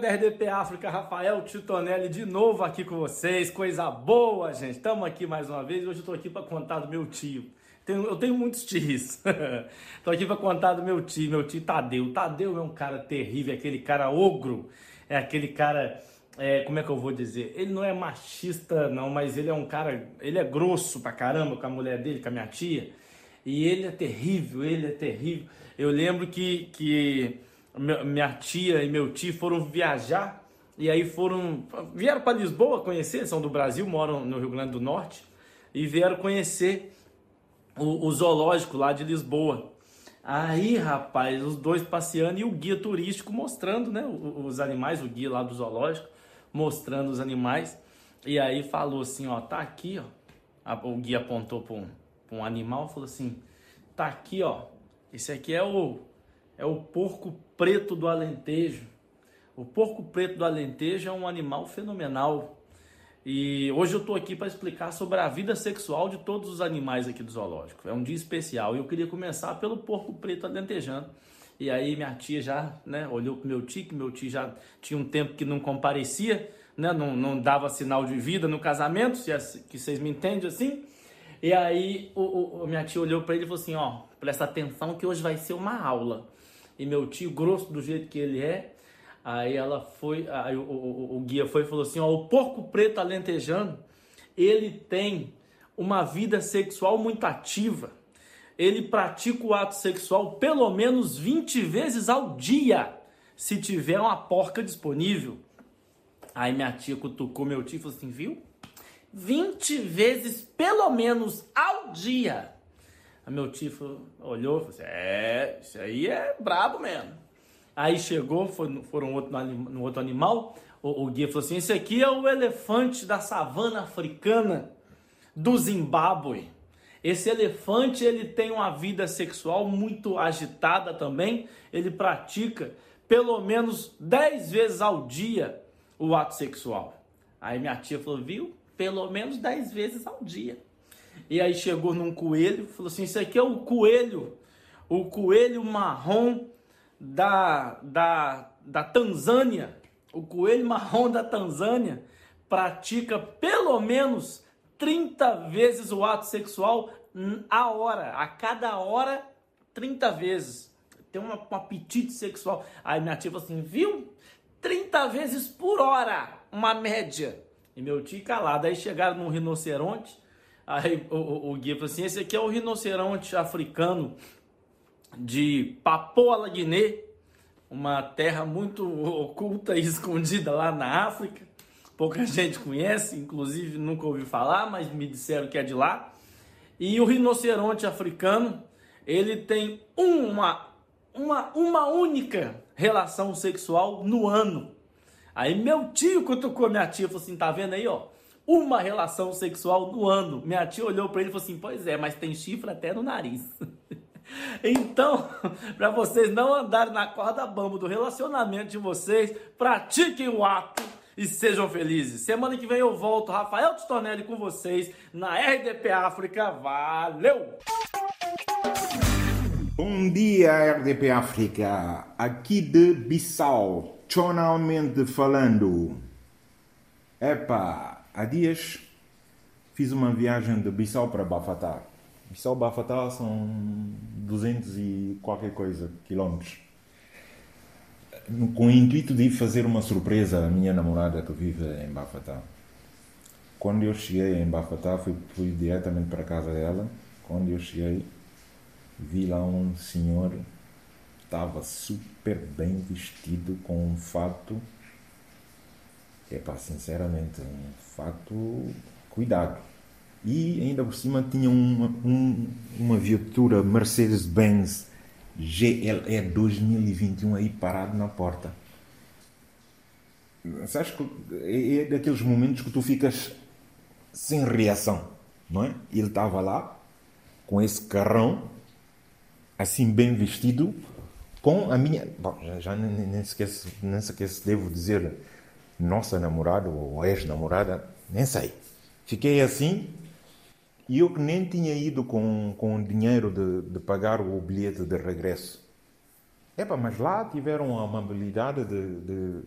da RDP África, Rafael Titonelli de novo aqui com vocês. Coisa boa, gente. Estamos aqui mais uma vez. Hoje eu estou aqui para contar do meu tio. Tenho, eu tenho muitos tios. Estou aqui para contar do meu tio, meu tio Tadeu. Tadeu é um cara terrível, é aquele cara ogro, é aquele cara. É, como é que eu vou dizer? Ele não é machista, não, mas ele é um cara. Ele é grosso pra caramba com a mulher dele, com a minha tia. E ele é terrível, ele é terrível. Eu lembro que. que minha tia e meu tio foram viajar e aí foram vieram para Lisboa conhecer, são do Brasil, moram no Rio Grande do Norte e vieram conhecer o, o zoológico lá de Lisboa. Aí, rapaz, os dois passeando e o guia turístico mostrando, né, os animais, o guia lá do zoológico mostrando os animais. E aí falou assim, ó, tá aqui, ó. O guia apontou para um, um animal, falou assim, tá aqui, ó. Esse aqui é o é o porco preto do Alentejo. O porco preto do Alentejo é um animal fenomenal. E hoje eu estou aqui para explicar sobre a vida sexual de todos os animais aqui do zoológico. É um dia especial e eu queria começar pelo porco preto alentejano. E aí minha tia já né, olhou para meu tio, que meu tio já tinha um tempo que não comparecia, né, não, não dava sinal de vida no casamento, se é, que vocês me entendem assim. E aí o, o minha tia olhou para ele e falou assim, ó, presta atenção que hoje vai ser uma aula e meu tio, grosso do jeito que ele é, aí ela foi, aí o, o, o guia foi e falou assim: ó, o porco preto alentejano, ele tem uma vida sexual muito ativa. Ele pratica o ato sexual pelo menos 20 vezes ao dia, se tiver uma porca disponível. Aí minha tia cutucou meu tio e falou assim: viu? 20 vezes pelo menos ao dia. Aí meu tio olhou e falou assim: É, isso aí é brabo mesmo. Aí chegou, foi, foram outro, no outro animal. O, o guia falou assim: Esse aqui é o elefante da savana africana do Zimbábue. Esse elefante ele tem uma vida sexual muito agitada também. Ele pratica pelo menos 10 vezes ao dia o ato sexual. Aí minha tia falou: Viu? Pelo menos 10 vezes ao dia. E aí chegou num coelho, falou assim: Isso aqui é o coelho, o coelho marrom da, da, da Tanzânia. O coelho marrom da Tanzânia pratica pelo menos 30 vezes o ato sexual a hora, a cada hora, 30 vezes. Tem um apetite sexual. Aí minha tia falou assim: Viu? 30 vezes por hora, uma média. E meu tio calado. Aí chegaram num rinoceronte Aí o, o, o guia falou assim: esse aqui é o rinoceronte africano de Papua Guiné, uma terra muito oculta e escondida lá na África. Pouca gente conhece, inclusive nunca ouvi falar, mas me disseram que é de lá. E o rinoceronte africano, ele tem uma, uma, uma única relação sexual no ano. Aí meu tio cutucou minha tia, falou assim, tá vendo aí, ó? Uma relação sexual no ano. Minha tia olhou para ele e falou assim: Pois é, mas tem chifre até no nariz. Então, para vocês não andarem na corda bamba do relacionamento de vocês, pratiquem o ato e sejam felizes. Semana que vem eu volto, Rafael Tistonelli com vocês na RDP África. Valeu! Bom dia, RDP África. Aqui de Bissau, tonalmente falando. Epa, há dias fiz uma viagem de Bissau para Bafatá. Bissau Bafatá são 200 e qualquer coisa quilómetros. Com o intuito de fazer uma surpresa à minha namorada que vive em Bafatá. Quando eu cheguei em Bafatá, fui, fui diretamente para a casa dela. Quando eu cheguei, vi lá um senhor, estava super bem vestido, com um fato é pá, sinceramente, um fato cuidado. E ainda por cima tinha uma, um, uma viatura Mercedes-Benz GLE 2021 aí parado na porta. Sabes que é, é daqueles momentos que tu ficas sem reação, não é? Ele estava lá com esse carrão, assim bem vestido, com a minha. Bom, já, já nem, nem, esquece, nem esquece, devo dizer nossa namorada ou ex-namorada, nem sei. Fiquei assim e eu que nem tinha ido com, com dinheiro de, de pagar o bilhete de regresso. Epa, mas lá tiveram a amabilidade de, de,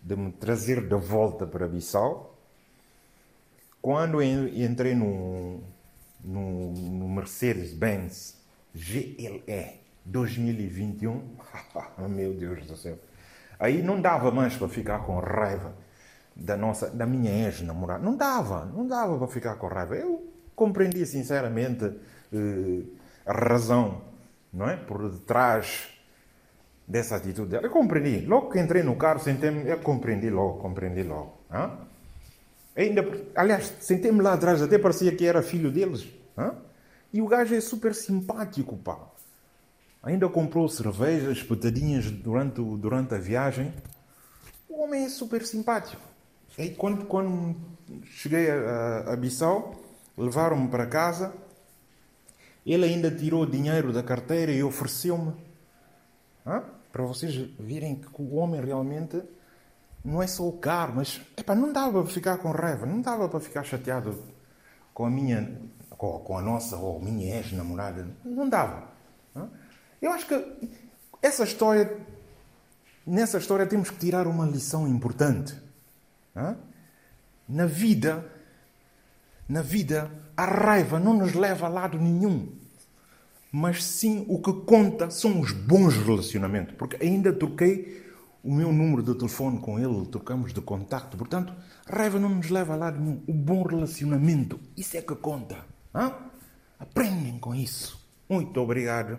de me trazer de volta para Bissau. Quando entrei no, no, no Mercedes-Benz GLE 2021, meu Deus do céu, aí não dava mais para ficar com raiva da nossa, da minha ex-namorada. Não dava, não dava para ficar com raiva. Eu compreendi sinceramente eh, a razão, não é, por detrás dessa atitude dela. Eu compreendi. Logo que entrei no carro, sentei-me, eu compreendi logo, compreendi logo. Hã? Ainda, aliás, sentei-me lá atrás, até parecia que era filho deles. Hã? E o gajo é super simpático, pá. Ainda comprou cervejas, espetadinhas durante, durante a viagem. O homem é super simpático. E quando, quando cheguei a, a Bissau, levaram-me para casa. Ele ainda tirou dinheiro da carteira e ofereceu-me. Para vocês verem que o homem realmente não é só o carro, mas epa, não dava para ficar com raiva, não dava para ficar chateado com a minha, com, com a nossa ou minha ex-namorada. Não dava. Eu acho que essa história, nessa história temos que tirar uma lição importante. Na vida, na vida, a raiva não nos leva a lado nenhum. Mas sim o que conta são os bons relacionamentos. Porque ainda troquei o meu número de telefone com ele, trocamos de contacto. Portanto, a raiva não nos leva a lado nenhum. O bom relacionamento, isso é que conta. Hã? Aprendem com isso. Muito obrigado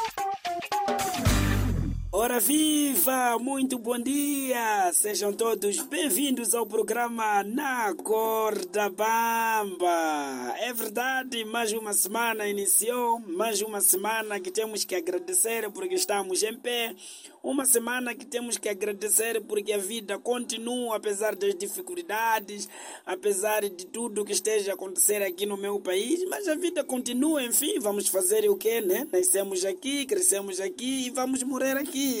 Ora viva! Muito bom dia! Sejam todos bem-vindos ao programa Na Corda Bamba. É verdade, mais uma semana iniciou, mais uma semana que temos que agradecer porque estamos em pé, uma semana que temos que agradecer porque a vida continua apesar das dificuldades, apesar de tudo que esteja a acontecer aqui no meu país, mas a vida continua, enfim, vamos fazer o quê, né? Nascemos aqui, crescemos aqui e vamos morrer aqui.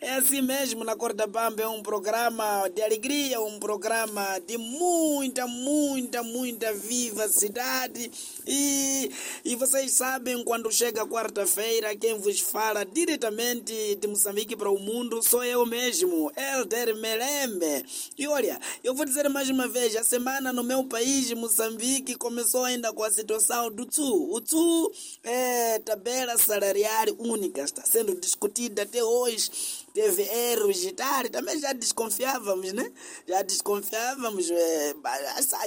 É assim mesmo, na Corda Bamba é um programa de alegria, um programa de muita, muita, muita vivacidade. E, e vocês sabem, quando chega quarta-feira, quem vos fala diretamente de Moçambique para o mundo sou eu mesmo, Elder Melembe. E olha, eu vou dizer mais uma vez, a semana no meu país, Moçambique, começou ainda com a situação do TSU. O TSU é tabela salarial única, está sendo discutida até hoje teve erros e tal, também já desconfiávamos, né? Já desconfiávamos. É,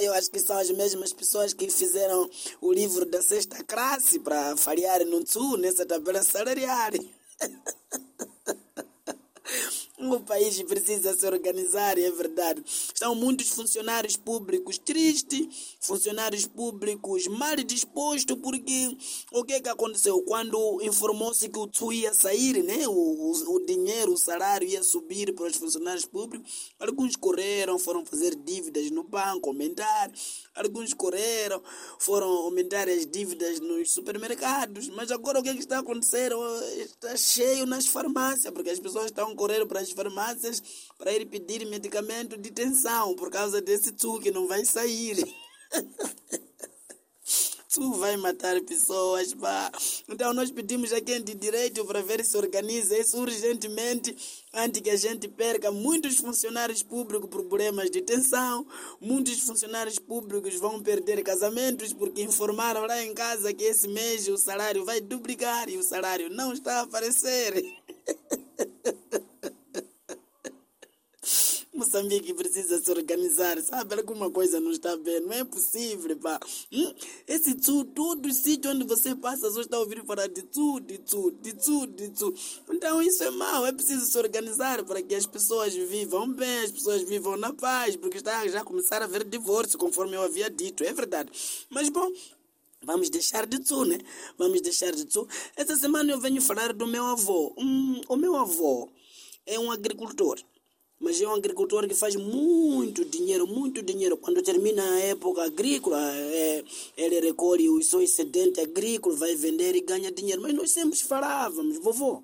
eu acho que são as mesmas pessoas que fizeram o livro da sexta classe para falhar no Sul, nessa tabela salarial. País precisa se organizar, é verdade. Estão muitos funcionários públicos tristes, funcionários públicos mal dispostos, porque o que, que aconteceu? Quando informou-se que o TSU ia sair, né? O, o, o, dinheiro, o salário ia subir para os funcionários públicos, alguns correram, foram fazer dívidas no banco, aumentar, alguns correram, foram aumentar as dívidas nos supermercados, mas agora o que, que está acontecendo? Está cheio nas farmácias, porque as pessoas estão correndo para as farmácias para ir pedir medicamento de tensão por causa desse TSU que não vai sair. Tu vai matar pessoas, pá. Então nós pedimos a quem de direito para ver se organiza isso urgentemente antes que a gente perca muitos funcionários públicos por problemas de tensão, muitos funcionários públicos vão perder casamentos porque informaram lá em casa que esse mês o salário vai duplicar e o salário não está a aparecer. Moçambique precisa se organizar, sabe? Alguma coisa não está bem, não é possível, pá. Hum? Esse tsu, todo sítio onde você passa, só está ouvindo falar de tsu, de tsu, de tsu, de tsu. Então isso é mau, é preciso se organizar para que as pessoas vivam bem, as pessoas vivam na paz, porque está já começar a haver divórcio, conforme eu havia dito, é verdade. Mas bom, Vamos deixar de tu, né? Vamos deixar de tu. Essa semana eu venho falar do meu avô. Hum, o meu avô é um agricultor mas é um agricultor que faz muito dinheiro, muito dinheiro. Quando termina a época agrícola, é, ele recolhe o seu excedente agrícola, vai vender e ganha dinheiro. Mas nós sempre falávamos, vovô,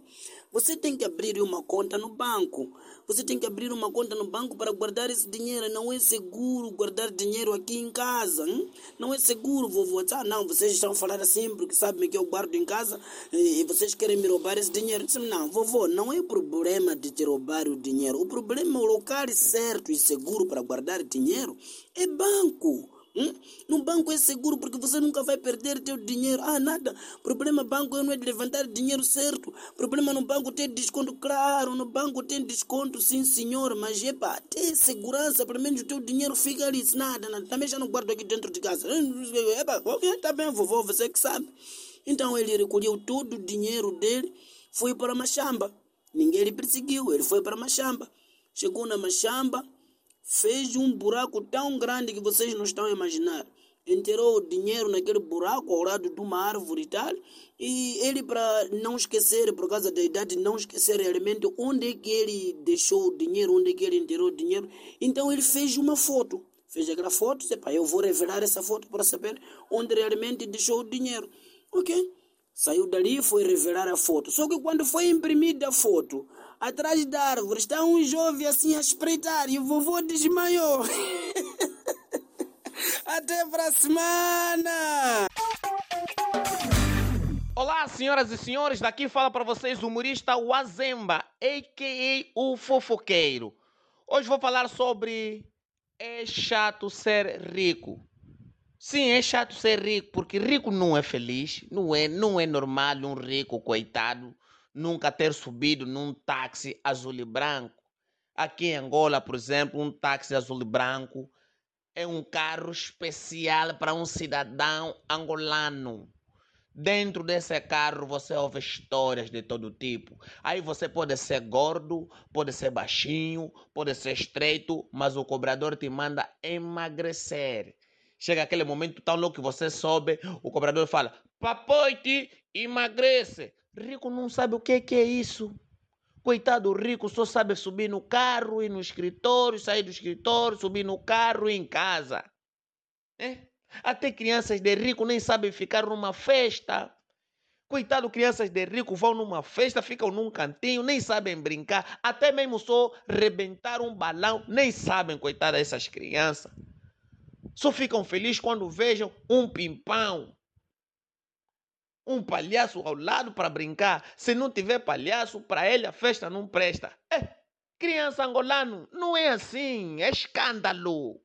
você tem que abrir uma conta no banco. Você tem que abrir uma conta no banco para guardar esse dinheiro. Não é seguro guardar dinheiro aqui em casa. Hein? Não é seguro, vovô. Ah, não, vocês estão falando assim porque sabem que eu guardo em casa e vocês querem me roubar esse dinheiro. disse, não, vovô, não é problema de te roubar o dinheiro. O problema é o local certo e seguro para guardar dinheiro é banco. Hum? No banco é seguro porque você nunca vai perder teu dinheiro. Ah, nada. Problema banco não é de levantar dinheiro certo. Problema no banco tem desconto, claro. No banco tem desconto, sim, senhor. Mas epa, tem segurança. Pelo menos o teu dinheiro fica ali. Nada, nada. Também já não guardo aqui dentro de casa. Epa, ok, tá bem, vovô, você que sabe. Então ele recolheu todo o dinheiro dele, foi para Machamba. Ninguém lhe perseguiu, ele foi para Machamba. Chegou na Machamba fez um buraco tão grande que vocês não estão a imaginar. Enterrou o dinheiro naquele buraco ao lado de uma árvore e tal. E ele, para não esquecer, por causa da idade, não esquecer realmente onde é que ele deixou o dinheiro, onde é que ele enterrou o dinheiro. Então ele fez uma foto. Fez aquela foto, epa, eu vou revelar essa foto para saber onde realmente deixou o dinheiro. Ok? Saiu dali e foi revelar a foto. Só que quando foi imprimida a foto, atrás da árvore está um jovem assim a espreitar e o vovô desmaiou. Até para a semana! Olá, senhoras e senhores, daqui fala para vocês o humorista Wazemba, a.k.a. o fofoqueiro. Hoje vou falar sobre é chato ser rico. Sim, é chato ser rico, porque rico não é feliz, não é, não é normal um rico coitado nunca ter subido num táxi azul e branco. Aqui em Angola, por exemplo, um táxi azul e branco é um carro especial para um cidadão angolano. Dentro desse carro você ouve histórias de todo tipo. Aí você pode ser gordo, pode ser baixinho, pode ser estreito, mas o cobrador te manda emagrecer. Chega aquele momento tão louco que você sobe, o cobrador fala: Papoite, emagrece. Rico não sabe o que, que é isso. Coitado rico só sabe subir no carro, ir no escritório, sair do escritório, subir no carro e em casa. É? Até crianças de rico nem sabem ficar numa festa. Coitado, crianças de rico vão numa festa, ficam num cantinho, nem sabem brincar, até mesmo só rebentar um balão, nem sabem, coitado, essas crianças. Só ficam felizes quando vejam um pimpão, um palhaço ao lado para brincar. Se não tiver palhaço, para ele a festa não presta. É, criança angolano, não é assim, é escândalo.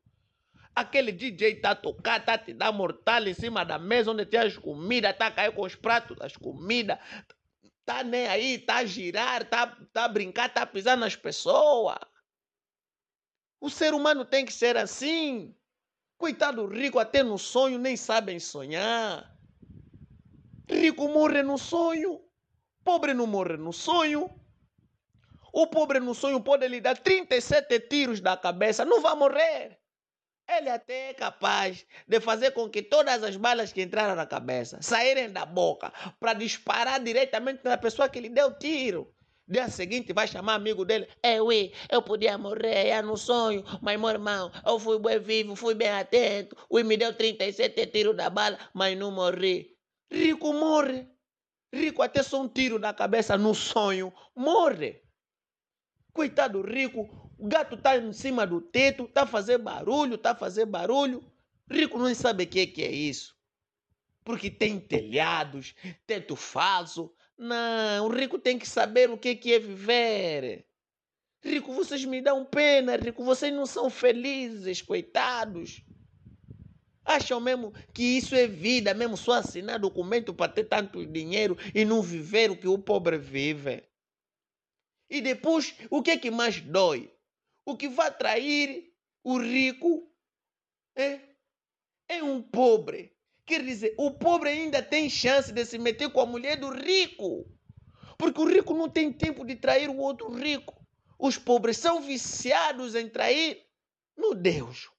Aquele DJ tá a tocar, tá te dar mortal em cima da mesa onde tem as comidas, tá a cair com os pratos das comidas, tá nem aí, tá a girar, tá, tá a brincar, tá a pisar nas pessoas. O ser humano tem que ser assim. Coitado rico, até no sonho nem sabem sonhar. Rico morre no sonho, pobre não morre no sonho. O pobre no sonho pode lhe dar 37 tiros da cabeça, não vai morrer. Ele até é capaz de fazer com que todas as balas que entraram na cabeça saírem da boca para disparar diretamente na pessoa que lhe deu tiro. Dia seguinte vai chamar amigo dele. É, ui, eu podia morrer é no sonho, mas meu irmão, eu fui bem vivo, fui bem atento. Ui, me deu 37 tiros da bala, mas não morri. Rico morre. Rico até só um tiro na cabeça no sonho, morre. Coitado rico, o gato está em cima do teto, está fazer barulho, está fazer barulho. Rico não sabe o que, que é isso. Porque tem telhados, teto falso, não, o rico tem que saber o que é viver. Rico, vocês me dão pena, rico, vocês não são felizes, coitados. Acham mesmo que isso é vida, mesmo só assinar documento para ter tanto dinheiro e não viver o que o pobre vive. E depois, o que é que mais dói? O que vai trair o rico é, é um pobre Quer dizer, o pobre ainda tem chance de se meter com a mulher do rico. Porque o rico não tem tempo de trair o outro rico. Os pobres são viciados em trair. Meu Deus,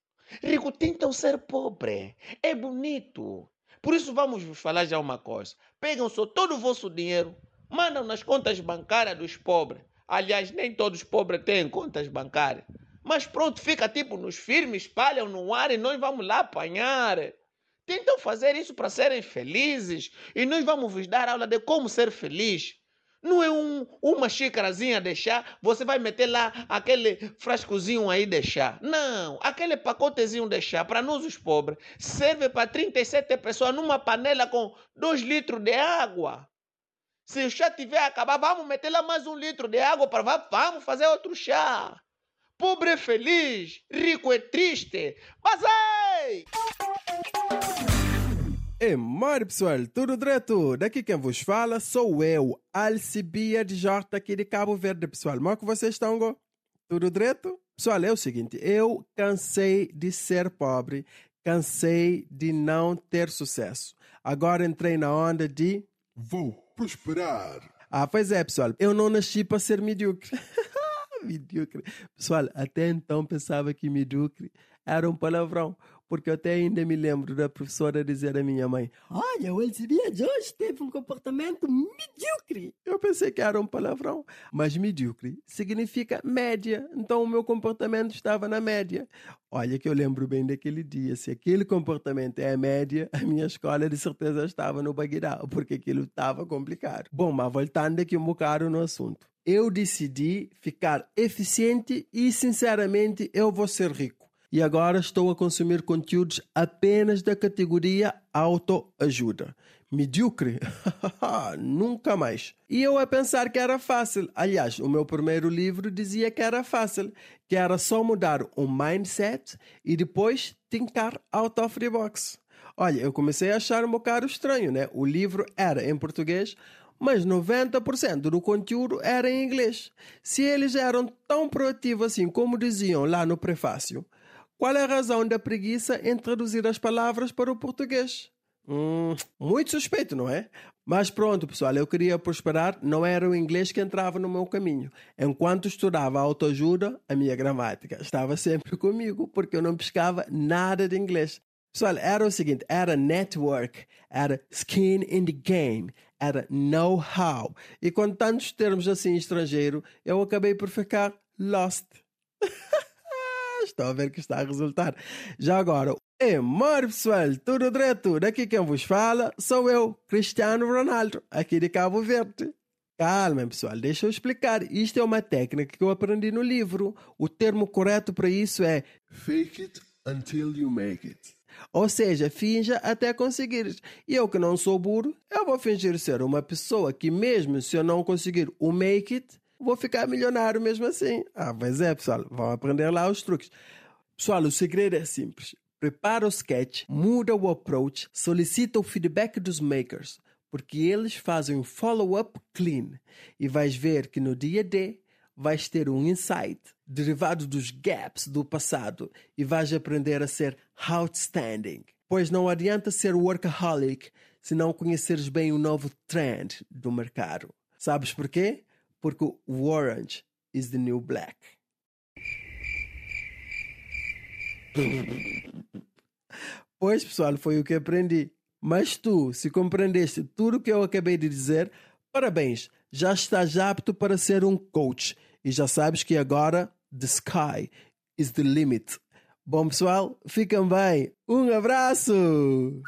rico tentam ser pobre. É bonito. Por isso vamos falar já uma coisa. Pegam só todo o vosso dinheiro, mandam nas contas bancárias dos pobres. Aliás, nem todos os pobres têm contas bancárias. Mas pronto, fica tipo nos firmes, espalham no ar e nós vamos lá apanhar. Tentam fazer isso para serem felizes e nós vamos vos dar aula de como ser feliz. Não é um, uma xícarazinha de chá, você vai meter lá aquele frascozinho aí de chá. Não, aquele pacotezinho de chá, para nós os pobres, serve para 37 pessoas numa panela com 2 litros de água. Se o chá tiver a acabar, vamos meter lá mais um litro de água para vamos fazer outro chá. Pobre é feliz, rico é triste. Mas ei! É, mano, pessoal, tudo direto? Daqui quem vos fala sou eu, Alcibia de J, aqui de Cabo Verde, pessoal. Como é que vocês estão? Go? Tudo direto? Pessoal, é o seguinte, eu cansei de ser pobre, cansei de não ter sucesso. Agora entrei na onda de... Vou prosperar. Ah, pois é, pessoal, eu não nasci para ser medíocre. medíocre. Pessoal, até então pensava que medíocre era um palavrão, porque eu até ainda me lembro da professora dizer à minha mãe: Olha, o Elzebia de hoje teve um comportamento medíocre. Eu pensei que era um palavrão, mas medíocre significa média, então o meu comportamento estava na média. Olha que eu lembro bem daquele dia. Se aquele comportamento é a média, a minha escola de certeza estava no Bagdá, porque aquilo estava complicado. Bom, mas voltando aqui um bocado no assunto. Eu decidi ficar eficiente e, sinceramente, eu vou ser rico e agora estou a consumir conteúdos apenas da categoria autoajuda. Medíocre? Nunca mais. E eu a pensar que era fácil. Aliás, o meu primeiro livro dizia que era fácil, que era só mudar o mindset e depois tincar out of the box. Olha, eu comecei a achar um bocado estranho, né? O livro era em português, mas 90% do conteúdo era em inglês. Se eles eram tão proativos assim como diziam lá no prefácio, qual é a razão da preguiça em traduzir as palavras para o português? Hum, muito suspeito, não é? Mas pronto, pessoal, eu queria prosperar, não era o inglês que entrava no meu caminho. Enquanto estudava autoajuda, a minha gramática estava sempre comigo, porque eu não pescava nada de inglês. Pessoal, era o seguinte: era network, era skin in the game, era know-how. E com tantos termos assim estrangeiro, eu acabei por ficar lost. Estou a ver que está a resultar. Já agora, moro pessoal, tudo direto. Daqui quem vos fala sou eu, Cristiano Ronaldo, aqui de Cabo Verde. Calma, pessoal, deixa eu explicar. Isto é uma técnica que eu aprendi no livro. O termo correto para isso é Fake it until you make it. Ou seja, finja até conseguires. E eu que não sou burro, eu vou fingir ser uma pessoa que mesmo se eu não conseguir o make it, vou ficar milionário mesmo assim. Ah, mas é, pessoal, vão aprender lá os truques. Pessoal, o segredo é simples. Prepara o sketch, muda o approach, solicita o feedback dos makers, porque eles fazem um follow-up clean e vais ver que no dia D vais ter um insight derivado dos gaps do passado e vais aprender a ser outstanding. Pois não adianta ser workaholic se não conheceres bem o novo trend do mercado. Sabes porquê? Porque o orange is the new black. Pois, pessoal, foi o que aprendi. Mas tu, se compreendeste tudo o que eu acabei de dizer, parabéns, já estás apto para ser um coach e já sabes que agora the sky is the limit. Bom, pessoal, fiquem bem. Um abraço!